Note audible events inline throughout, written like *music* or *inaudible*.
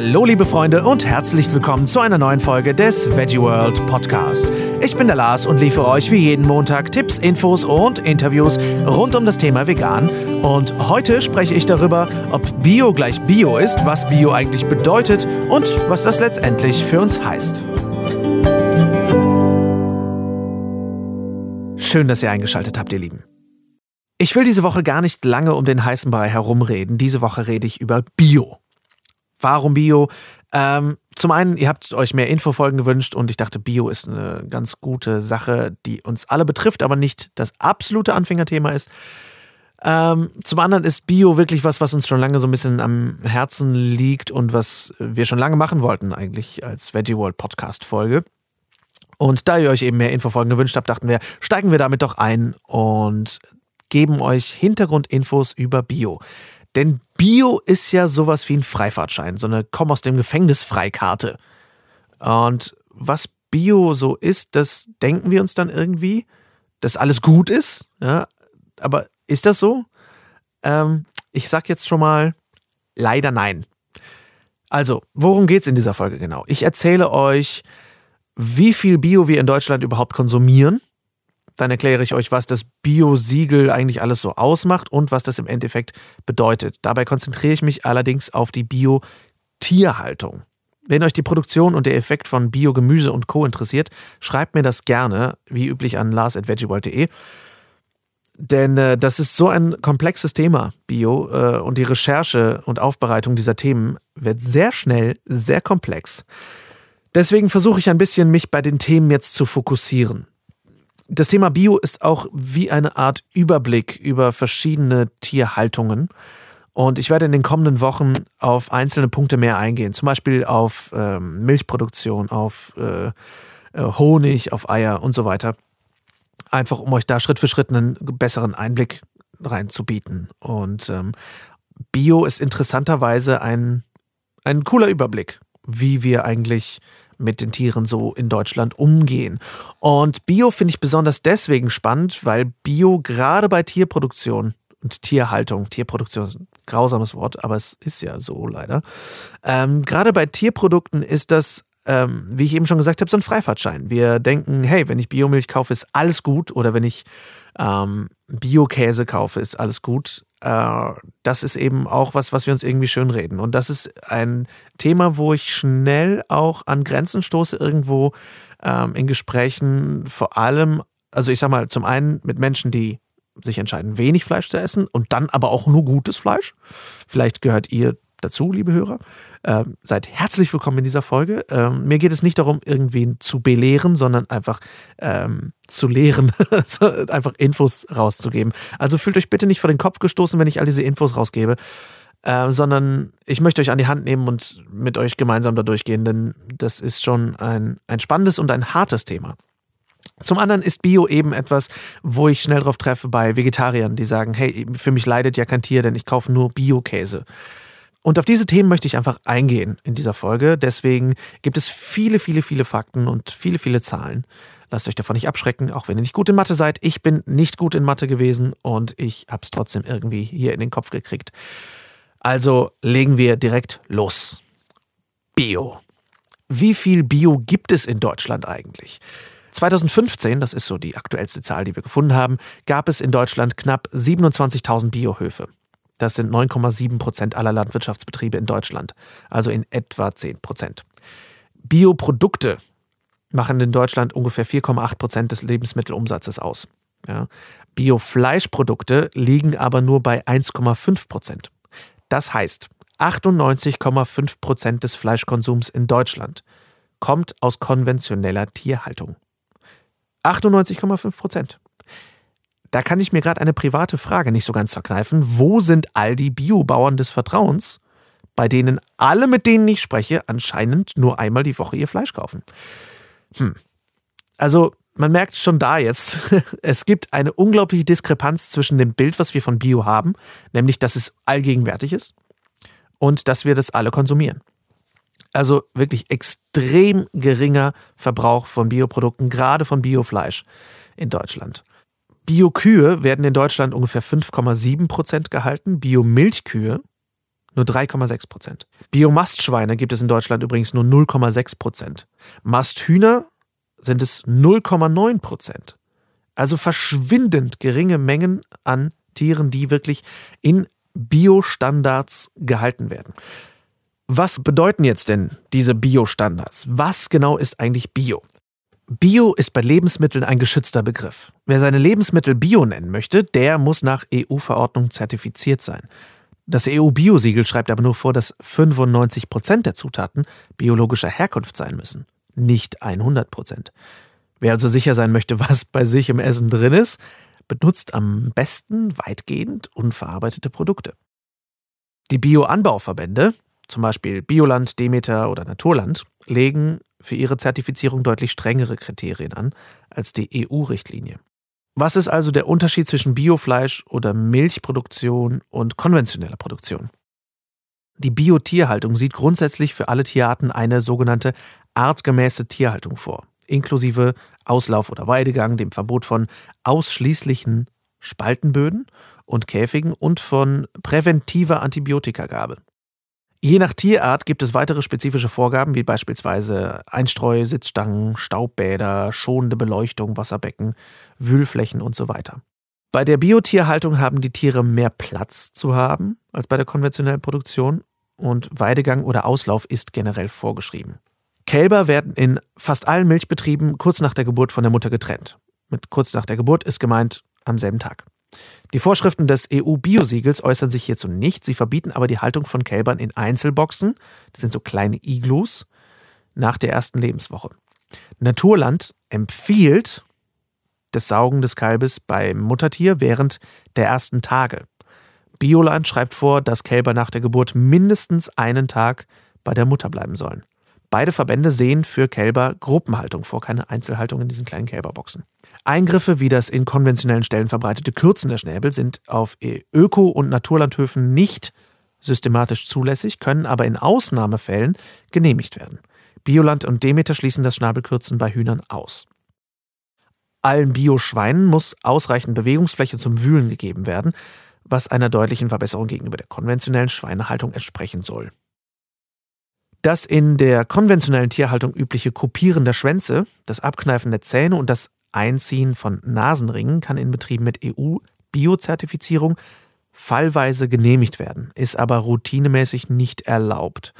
Hallo liebe Freunde und herzlich willkommen zu einer neuen Folge des Veggie World Podcast. Ich bin der Lars und liefere euch wie jeden Montag Tipps, Infos und Interviews rund um das Thema Vegan. Und heute spreche ich darüber, ob Bio gleich Bio ist, was Bio eigentlich bedeutet und was das letztendlich für uns heißt. Schön, dass ihr eingeschaltet habt, ihr Lieben. Ich will diese Woche gar nicht lange um den heißen Brei herumreden. Diese Woche rede ich über Bio. Warum Bio? Ähm, zum einen, ihr habt euch mehr Infofolgen gewünscht und ich dachte, Bio ist eine ganz gute Sache, die uns alle betrifft, aber nicht das absolute Anfängerthema ist. Ähm, zum anderen ist Bio wirklich was, was uns schon lange so ein bisschen am Herzen liegt und was wir schon lange machen wollten, eigentlich als Veggie World Podcast Folge. Und da ihr euch eben mehr Infofolgen gewünscht habt, dachten wir, steigen wir damit doch ein und geben euch Hintergrundinfos über Bio. Denn Bio ist ja sowas wie ein Freifahrtschein, so eine Komm aus dem Gefängnis Freikarte. Und was Bio so ist, das denken wir uns dann irgendwie, dass alles gut ist. Ja? Aber ist das so? Ähm, ich sag jetzt schon mal, leider nein. Also, worum geht es in dieser Folge genau? Ich erzähle euch, wie viel Bio wir in Deutschland überhaupt konsumieren dann erkläre ich euch, was das Bio-Siegel eigentlich alles so ausmacht und was das im Endeffekt bedeutet. Dabei konzentriere ich mich allerdings auf die Bio-Tierhaltung. Wenn euch die Produktion und der Effekt von Bio-Gemüse und Co. interessiert, schreibt mir das gerne, wie üblich, an lars.veggieworld.de. Denn äh, das ist so ein komplexes Thema, Bio, äh, und die Recherche und Aufbereitung dieser Themen wird sehr schnell sehr komplex. Deswegen versuche ich ein bisschen, mich bei den Themen jetzt zu fokussieren das Thema Bio ist auch wie eine Art Überblick über verschiedene Tierhaltungen. Und ich werde in den kommenden Wochen auf einzelne Punkte mehr eingehen. Zum Beispiel auf ähm, Milchproduktion, auf äh, äh Honig, auf Eier und so weiter. Einfach um euch da Schritt für Schritt einen besseren Einblick reinzubieten. Und ähm, Bio ist interessanterweise ein, ein cooler Überblick, wie wir eigentlich mit den Tieren so in Deutschland umgehen. Und Bio finde ich besonders deswegen spannend, weil Bio gerade bei Tierproduktion und Tierhaltung, Tierproduktion ist ein grausames Wort, aber es ist ja so leider. Ähm, gerade bei Tierprodukten ist das ähm, wie ich eben schon gesagt habe, so ein Freifahrtschein. Wir denken, hey, wenn ich Biomilch kaufe, ist alles gut. Oder wenn ich ähm, Bio-Käse kaufe, ist alles gut. Äh, das ist eben auch was, was wir uns irgendwie schön reden. Und das ist ein Thema, wo ich schnell auch an Grenzen stoße, irgendwo ähm, in Gesprächen, vor allem, also ich sag mal, zum einen mit Menschen, die sich entscheiden, wenig Fleisch zu essen und dann aber auch nur gutes Fleisch. Vielleicht gehört ihr dazu, liebe Hörer. Ähm, seid herzlich willkommen in dieser Folge. Ähm, mir geht es nicht darum, irgendwen zu belehren, sondern einfach ähm, zu lehren, *laughs* einfach Infos rauszugeben. Also fühlt euch bitte nicht vor den Kopf gestoßen, wenn ich all diese Infos rausgebe, äh, sondern ich möchte euch an die Hand nehmen und mit euch gemeinsam da durchgehen, denn das ist schon ein, ein spannendes und ein hartes Thema. Zum anderen ist Bio eben etwas, wo ich schnell drauf treffe bei Vegetariern, die sagen, hey, für mich leidet ja kein Tier, denn ich kaufe nur Bio-Käse. Und auf diese Themen möchte ich einfach eingehen in dieser Folge. Deswegen gibt es viele, viele, viele Fakten und viele, viele Zahlen. Lasst euch davon nicht abschrecken, auch wenn ihr nicht gut in Mathe seid. Ich bin nicht gut in Mathe gewesen und ich habe es trotzdem irgendwie hier in den Kopf gekriegt. Also legen wir direkt los. Bio. Wie viel Bio gibt es in Deutschland eigentlich? 2015, das ist so die aktuellste Zahl, die wir gefunden haben, gab es in Deutschland knapp 27.000 Biohöfe. Das sind 9,7 Prozent aller Landwirtschaftsbetriebe in Deutschland, also in etwa 10 Prozent. Bioprodukte machen in Deutschland ungefähr 4,8 Prozent des Lebensmittelumsatzes aus. Ja. Biofleischprodukte liegen aber nur bei 1,5 Prozent. Das heißt, 98,5 Prozent des Fleischkonsums in Deutschland kommt aus konventioneller Tierhaltung. 98,5 Prozent. Da kann ich mir gerade eine private Frage nicht so ganz verkneifen. Wo sind all die Biobauern des Vertrauens, bei denen alle, mit denen ich spreche, anscheinend nur einmal die Woche ihr Fleisch kaufen? Hm. Also, man merkt schon da jetzt, *laughs* es gibt eine unglaubliche Diskrepanz zwischen dem Bild, was wir von Bio haben, nämlich dass es allgegenwärtig ist, und dass wir das alle konsumieren. Also wirklich extrem geringer Verbrauch von Bioprodukten, gerade von Biofleisch in Deutschland. Biokühe werden in Deutschland ungefähr 5,7 Prozent gehalten, Biomilchkühe nur 3,6 Prozent. Biomastschweine gibt es in Deutschland übrigens nur 0,6 Prozent. Masthühner sind es 0,9 Prozent. Also verschwindend geringe Mengen an Tieren, die wirklich in Biostandards gehalten werden. Was bedeuten jetzt denn diese Biostandards? Was genau ist eigentlich Bio? Bio ist bei Lebensmitteln ein geschützter Begriff. Wer seine Lebensmittel Bio nennen möchte, der muss nach EU-Verordnung zertifiziert sein. Das EU-Biosiegel schreibt aber nur vor, dass 95 Prozent der Zutaten biologischer Herkunft sein müssen, nicht 100 Prozent. Wer also sicher sein möchte, was bei sich im Essen drin ist, benutzt am besten weitgehend unverarbeitete Produkte. Die Bioanbauverbände, zum Beispiel Bioland, Demeter oder Naturland, legen für ihre Zertifizierung deutlich strengere Kriterien an als die EU-Richtlinie. Was ist also der Unterschied zwischen Biofleisch oder Milchproduktion und konventioneller Produktion? Die Biotierhaltung sieht grundsätzlich für alle Tierarten eine sogenannte artgemäße Tierhaltung vor, inklusive Auslauf oder Weidegang, dem Verbot von ausschließlichen Spaltenböden und Käfigen und von präventiver Antibiotikagabe. Je nach Tierart gibt es weitere spezifische Vorgaben, wie beispielsweise Einstreu, Sitzstangen, Staubbäder, schonende Beleuchtung, Wasserbecken, Wühlflächen und so weiter. Bei der Biotierhaltung haben die Tiere mehr Platz zu haben als bei der konventionellen Produktion und Weidegang oder Auslauf ist generell vorgeschrieben. Kälber werden in fast allen Milchbetrieben kurz nach der Geburt von der Mutter getrennt. Mit kurz nach der Geburt ist gemeint am selben Tag. Die Vorschriften des EU-Biosiegels äußern sich hierzu nicht. Sie verbieten aber die Haltung von Kälbern in Einzelboxen, das sind so kleine Iglus, nach der ersten Lebenswoche. Naturland empfiehlt das Saugen des Kalbes beim Muttertier während der ersten Tage. Bioland schreibt vor, dass Kälber nach der Geburt mindestens einen Tag bei der Mutter bleiben sollen. Beide Verbände sehen für Kälber Gruppenhaltung vor, keine Einzelhaltung in diesen kleinen Kälberboxen. Eingriffe wie das in konventionellen Stellen verbreitete Kürzen der Schnäbel sind auf Öko- und Naturlandhöfen nicht systematisch zulässig, können aber in Ausnahmefällen genehmigt werden. Bioland und Demeter schließen das Schnabelkürzen bei Hühnern aus. Allen Bioschweinen muss ausreichend Bewegungsfläche zum Wühlen gegeben werden, was einer deutlichen Verbesserung gegenüber der konventionellen Schweinehaltung entsprechen soll. Das in der konventionellen Tierhaltung übliche Kopieren der Schwänze, das Abkneifen der Zähne und das Einziehen von Nasenringen kann in Betrieben mit EU-Biozertifizierung fallweise genehmigt werden, ist aber routinemäßig nicht erlaubt.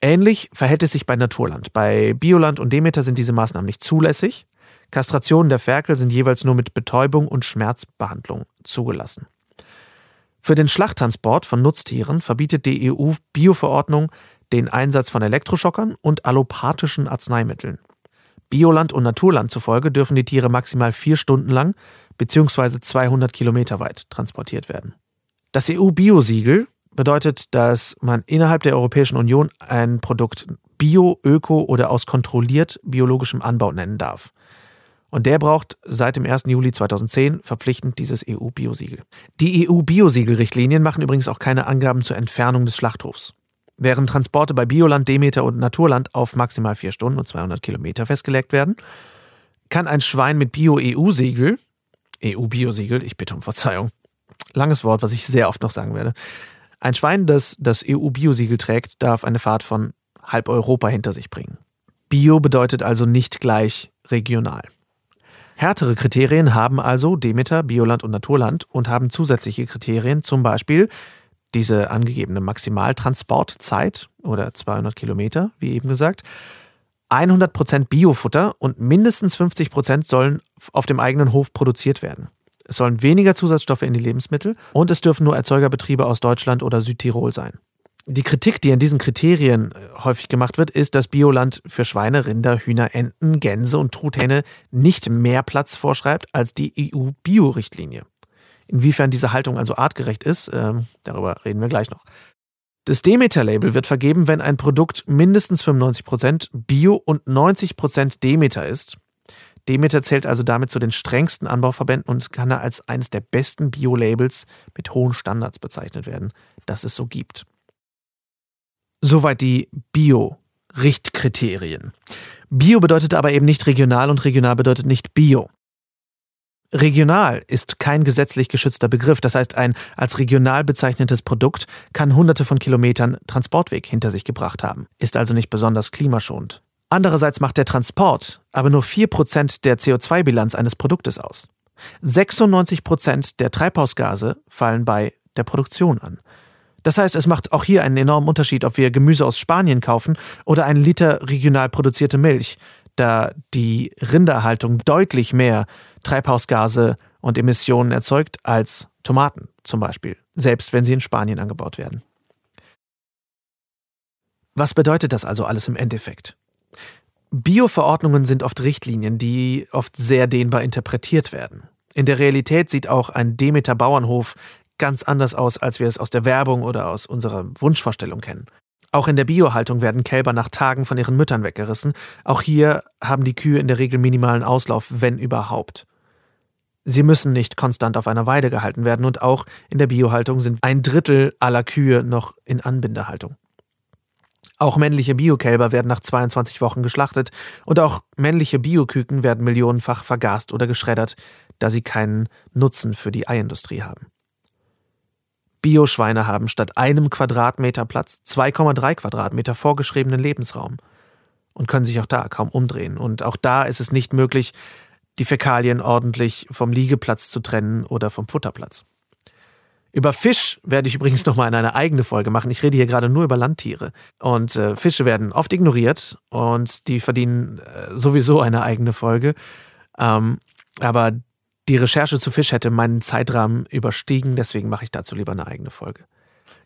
Ähnlich verhält es sich bei Naturland. Bei Bioland und Demeter sind diese Maßnahmen nicht zulässig. Kastrationen der Ferkel sind jeweils nur mit Betäubung und Schmerzbehandlung zugelassen. Für den Schlachttransport von Nutztieren verbietet die EU-Bioverordnung den Einsatz von Elektroschockern und allopathischen Arzneimitteln. Bioland und Naturland zufolge dürfen die Tiere maximal vier Stunden lang bzw. 200 Kilometer weit transportiert werden. Das EU-Biosiegel bedeutet, dass man innerhalb der Europäischen Union ein Produkt bio, öko oder aus kontrolliert biologischem Anbau nennen darf. Und der braucht seit dem 1. Juli 2010 verpflichtend dieses EU-Biosiegel. Die EU-Biosiegel-Richtlinien machen übrigens auch keine Angaben zur Entfernung des Schlachthofs. Während Transporte bei Bioland, Demeter und Naturland auf maximal vier Stunden und 200 Kilometer festgelegt werden, kann ein Schwein mit Bio-EU-Siegel, EU-Biosiegel, ich bitte um Verzeihung, langes Wort, was ich sehr oft noch sagen werde, ein Schwein, das das EU-Biosiegel trägt, darf eine Fahrt von halb Europa hinter sich bringen. Bio bedeutet also nicht gleich regional. Härtere Kriterien haben also Demeter, Bioland und Naturland und haben zusätzliche Kriterien, zum Beispiel diese angegebene Maximaltransportzeit oder 200 Kilometer, wie eben gesagt, 100% Biofutter und mindestens 50% sollen auf dem eigenen Hof produziert werden. Es sollen weniger Zusatzstoffe in die Lebensmittel und es dürfen nur Erzeugerbetriebe aus Deutschland oder Südtirol sein. Die Kritik, die an diesen Kriterien äh, häufig gemacht wird, ist, dass Bioland für Schweine, Rinder, Hühner, Enten, Gänse und Truthähne nicht mehr Platz vorschreibt als die EU-Bio-Richtlinie. Inwiefern diese Haltung also artgerecht ist, äh, darüber reden wir gleich noch. Das Demeter-Label wird vergeben, wenn ein Produkt mindestens 95% Bio und 90% Demeter ist. Demeter zählt also damit zu den strengsten Anbauverbänden und kann als eines der besten Bio-Labels mit hohen Standards bezeichnet werden, das es so gibt. Soweit die Bio-Richtkriterien. Bio bedeutet aber eben nicht regional und regional bedeutet nicht Bio. Regional ist kein gesetzlich geschützter Begriff. Das heißt, ein als regional bezeichnetes Produkt kann hunderte von Kilometern Transportweg hinter sich gebracht haben, ist also nicht besonders klimaschonend. Andererseits macht der Transport aber nur 4% der CO2-Bilanz eines Produktes aus. 96% der Treibhausgase fallen bei der Produktion an. Das heißt, es macht auch hier einen enormen Unterschied, ob wir Gemüse aus Spanien kaufen oder einen Liter regional produzierte Milch, da die Rinderhaltung deutlich mehr Treibhausgase und Emissionen erzeugt als Tomaten zum Beispiel, selbst wenn sie in Spanien angebaut werden. Was bedeutet das also alles im Endeffekt? Bio-Verordnungen sind oft Richtlinien, die oft sehr dehnbar interpretiert werden. In der Realität sieht auch ein Demeter-Bauernhof ganz anders aus, als wir es aus der Werbung oder aus unserer Wunschvorstellung kennen. Auch in der Biohaltung werden Kälber nach Tagen von ihren Müttern weggerissen. Auch hier haben die Kühe in der Regel minimalen Auslauf, wenn überhaupt. Sie müssen nicht konstant auf einer Weide gehalten werden und auch in der Biohaltung sind ein Drittel aller Kühe noch in Anbindehaltung. Auch männliche Biokälber werden nach 22 Wochen geschlachtet und auch männliche Bioküken werden millionenfach vergast oder geschreddert, da sie keinen Nutzen für die Eiindustrie haben. Bioschweine haben statt einem Quadratmeter Platz 2,3 Quadratmeter vorgeschriebenen Lebensraum und können sich auch da kaum umdrehen. Und auch da ist es nicht möglich, die Fäkalien ordentlich vom Liegeplatz zu trennen oder vom Futterplatz. Über Fisch werde ich übrigens nochmal in eine eigene Folge machen. Ich rede hier gerade nur über Landtiere. Und äh, Fische werden oft ignoriert und die verdienen äh, sowieso eine eigene Folge. Ähm, aber die Recherche zu Fisch hätte meinen Zeitrahmen überstiegen, deswegen mache ich dazu lieber eine eigene Folge.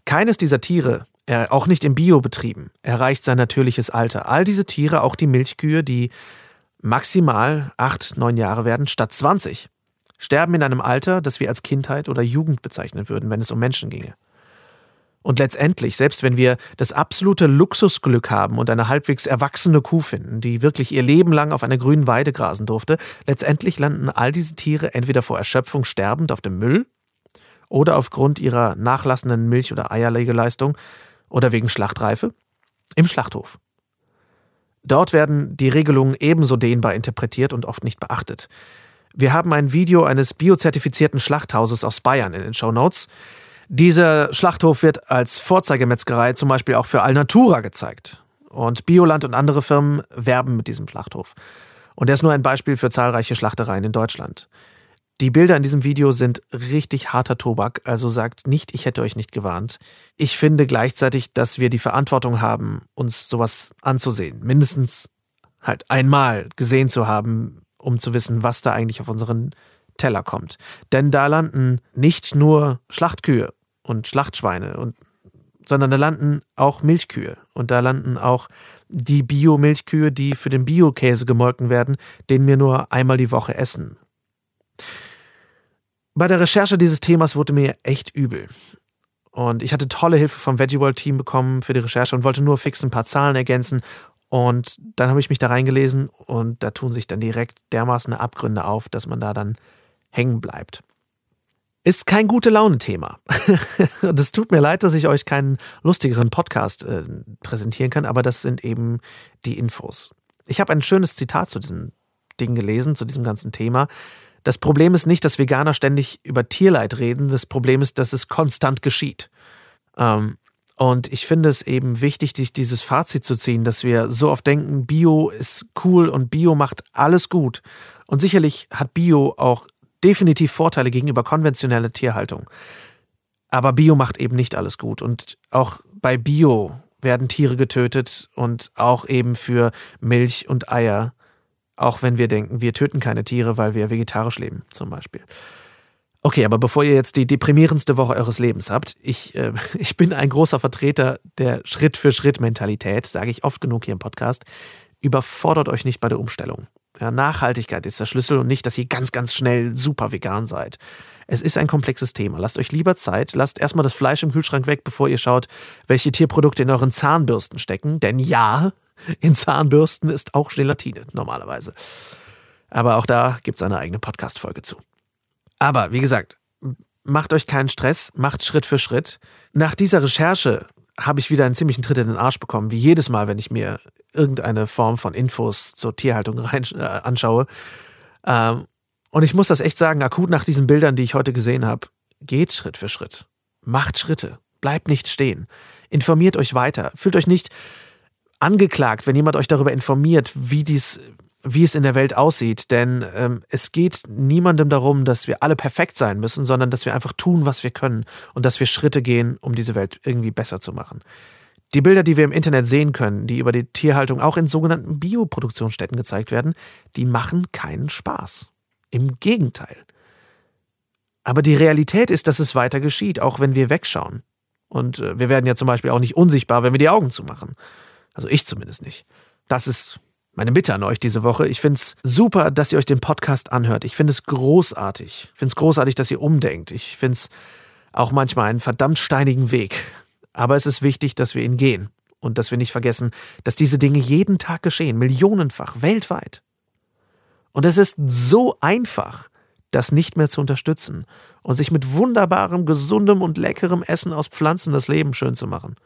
Keines dieser Tiere, auch nicht im Biobetrieben, erreicht sein natürliches Alter. All diese Tiere, auch die Milchkühe, die maximal acht, neun Jahre werden, statt 20, sterben in einem Alter, das wir als Kindheit oder Jugend bezeichnen würden, wenn es um Menschen ginge. Und letztendlich, selbst wenn wir das absolute Luxusglück haben und eine halbwegs erwachsene Kuh finden, die wirklich ihr Leben lang auf einer grünen Weide grasen durfte, letztendlich landen all diese Tiere entweder vor Erschöpfung sterbend auf dem Müll oder aufgrund ihrer nachlassenden Milch- oder Eierlegeleistung oder wegen Schlachtreife im Schlachthof. Dort werden die Regelungen ebenso dehnbar interpretiert und oft nicht beachtet. Wir haben ein Video eines biozertifizierten Schlachthauses aus Bayern in den Show Notes. Dieser Schlachthof wird als Vorzeigemetzgerei zum Beispiel auch für Alnatura gezeigt. Und Bioland und andere Firmen werben mit diesem Schlachthof. Und er ist nur ein Beispiel für zahlreiche Schlachtereien in Deutschland. Die Bilder in diesem Video sind richtig harter Tobak, also sagt nicht, ich hätte euch nicht gewarnt. Ich finde gleichzeitig, dass wir die Verantwortung haben, uns sowas anzusehen. Mindestens halt einmal gesehen zu haben, um zu wissen, was da eigentlich auf unseren Teller kommt. Denn da landen nicht nur Schlachtkühe und Schlachtschweine, und, sondern da landen auch Milchkühe. Und da landen auch die Bio-Milchkühe, die für den Bio-Käse gemolken werden, den wir nur einmal die Woche essen. Bei der Recherche dieses Themas wurde mir echt übel. Und ich hatte tolle Hilfe vom Veggie World Team bekommen für die Recherche und wollte nur fix ein paar Zahlen ergänzen. Und dann habe ich mich da reingelesen und da tun sich dann direkt dermaßen Abgründe auf, dass man da dann hängen bleibt. Ist kein gute Laune-Thema. *laughs* Und es tut mir leid, dass ich euch keinen lustigeren Podcast äh, präsentieren kann, aber das sind eben die Infos. Ich habe ein schönes Zitat zu diesem Ding gelesen, zu diesem ganzen Thema. Das Problem ist nicht, dass Veganer ständig über Tierleid reden. Das Problem ist, dass es konstant geschieht. Ähm, und ich finde es eben wichtig, dieses Fazit zu ziehen, dass wir so oft denken, Bio ist cool und Bio macht alles gut. Und sicherlich hat Bio auch definitiv Vorteile gegenüber konventioneller Tierhaltung. Aber Bio macht eben nicht alles gut. Und auch bei Bio werden Tiere getötet und auch eben für Milch und Eier. Auch wenn wir denken, wir töten keine Tiere, weil wir vegetarisch leben, zum Beispiel. Okay, aber bevor ihr jetzt die deprimierendste Woche eures Lebens habt, ich, äh, *laughs* ich bin ein großer Vertreter der Schritt-für-Schritt-Mentalität, sage ich oft genug hier im Podcast. Überfordert euch nicht bei der Umstellung. Ja, Nachhaltigkeit ist der Schlüssel und nicht, dass ihr ganz, ganz schnell super vegan seid. Es ist ein komplexes Thema. Lasst euch lieber Zeit, lasst erstmal das Fleisch im Kühlschrank weg, bevor ihr schaut, welche Tierprodukte in euren Zahnbürsten stecken. Denn ja, in Zahnbürsten ist auch Gelatine normalerweise. Aber auch da gibt es eine eigene Podcast-Folge zu. Aber wie gesagt, macht euch keinen Stress, macht Schritt für Schritt. Nach dieser Recherche habe ich wieder einen ziemlichen Tritt in den Arsch bekommen, wie jedes Mal, wenn ich mir irgendeine Form von Infos zur Tierhaltung rein, äh, anschaue. Ähm, Und ich muss das echt sagen, akut nach diesen Bildern, die ich heute gesehen habe, geht Schritt für Schritt. Macht Schritte. Bleibt nicht stehen. Informiert euch weiter. Fühlt euch nicht angeklagt, wenn jemand euch darüber informiert, wie dies wie es in der Welt aussieht. Denn ähm, es geht niemandem darum, dass wir alle perfekt sein müssen, sondern dass wir einfach tun, was wir können und dass wir Schritte gehen, um diese Welt irgendwie besser zu machen. Die Bilder, die wir im Internet sehen können, die über die Tierhaltung auch in sogenannten Bioproduktionsstätten gezeigt werden, die machen keinen Spaß. Im Gegenteil. Aber die Realität ist, dass es weiter geschieht, auch wenn wir wegschauen. Und äh, wir werden ja zum Beispiel auch nicht unsichtbar, wenn wir die Augen zumachen. Also ich zumindest nicht. Das ist meine Bitte an euch diese Woche. Ich finde es super, dass ihr euch den Podcast anhört. Ich finde es großartig. Ich finde es großartig, dass ihr umdenkt. Ich finde es auch manchmal einen verdammt steinigen Weg. Aber es ist wichtig, dass wir ihn gehen. Und dass wir nicht vergessen, dass diese Dinge jeden Tag geschehen, millionenfach, weltweit. Und es ist so einfach, das nicht mehr zu unterstützen und sich mit wunderbarem, gesundem und leckerem Essen aus Pflanzen das Leben schön zu machen.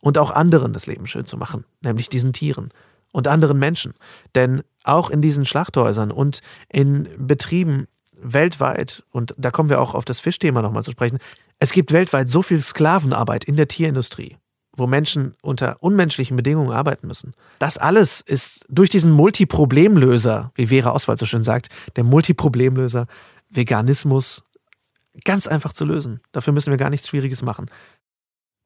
Und auch anderen das Leben schön zu machen, nämlich diesen Tieren und anderen Menschen. Denn auch in diesen Schlachthäusern und in Betrieben weltweit, und da kommen wir auch auf das Fischthema nochmal zu sprechen, es gibt weltweit so viel Sklavenarbeit in der Tierindustrie, wo Menschen unter unmenschlichen Bedingungen arbeiten müssen. Das alles ist durch diesen Multiproblemlöser, wie Vera Oswald so schön sagt, der Multiproblemlöser Veganismus ganz einfach zu lösen. Dafür müssen wir gar nichts Schwieriges machen.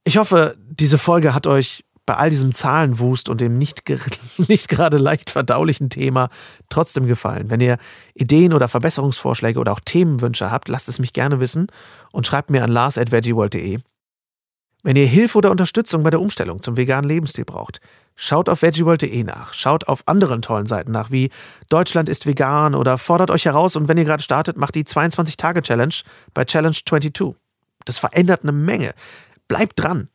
Ich hoffe, diese Folge hat euch bei all diesem Zahlenwust und dem nicht, *laughs* nicht gerade leicht verdaulichen Thema trotzdem gefallen. Wenn ihr Ideen oder Verbesserungsvorschläge oder auch Themenwünsche habt, lasst es mich gerne wissen und schreibt mir an lars.veggieworld.de. Wenn ihr Hilfe oder Unterstützung bei der Umstellung zum veganen Lebensstil braucht, schaut auf veggieworld.de nach, schaut auf anderen tollen Seiten nach, wie Deutschland ist vegan oder fordert euch heraus und wenn ihr gerade startet, macht die 22-Tage-Challenge bei Challenge 22. Das verändert eine Menge. Bleibt dran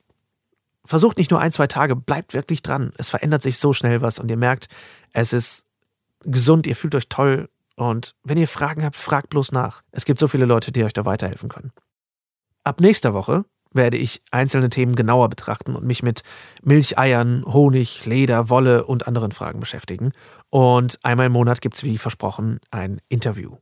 versucht nicht nur ein, zwei Tage, bleibt wirklich dran. Es verändert sich so schnell was und ihr merkt, es ist gesund, ihr fühlt euch toll und wenn ihr Fragen habt, fragt bloß nach. Es gibt so viele Leute, die euch da weiterhelfen können. Ab nächster Woche werde ich einzelne Themen genauer betrachten und mich mit Milch, Eiern, Honig, Leder, Wolle und anderen Fragen beschäftigen. Und einmal im Monat gibt es, wie versprochen, ein Interview.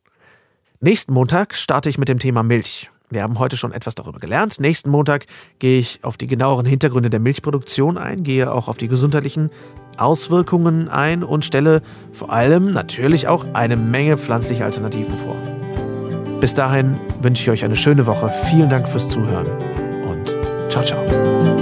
Nächsten Montag starte ich mit dem Thema Milch. Wir haben heute schon etwas darüber gelernt. Nächsten Montag gehe ich auf die genaueren Hintergründe der Milchproduktion ein, gehe auch auf die gesundheitlichen Auswirkungen ein und stelle vor allem natürlich auch eine Menge pflanzlicher Alternativen vor. Bis dahin wünsche ich euch eine schöne Woche. Vielen Dank fürs Zuhören und ciao, ciao.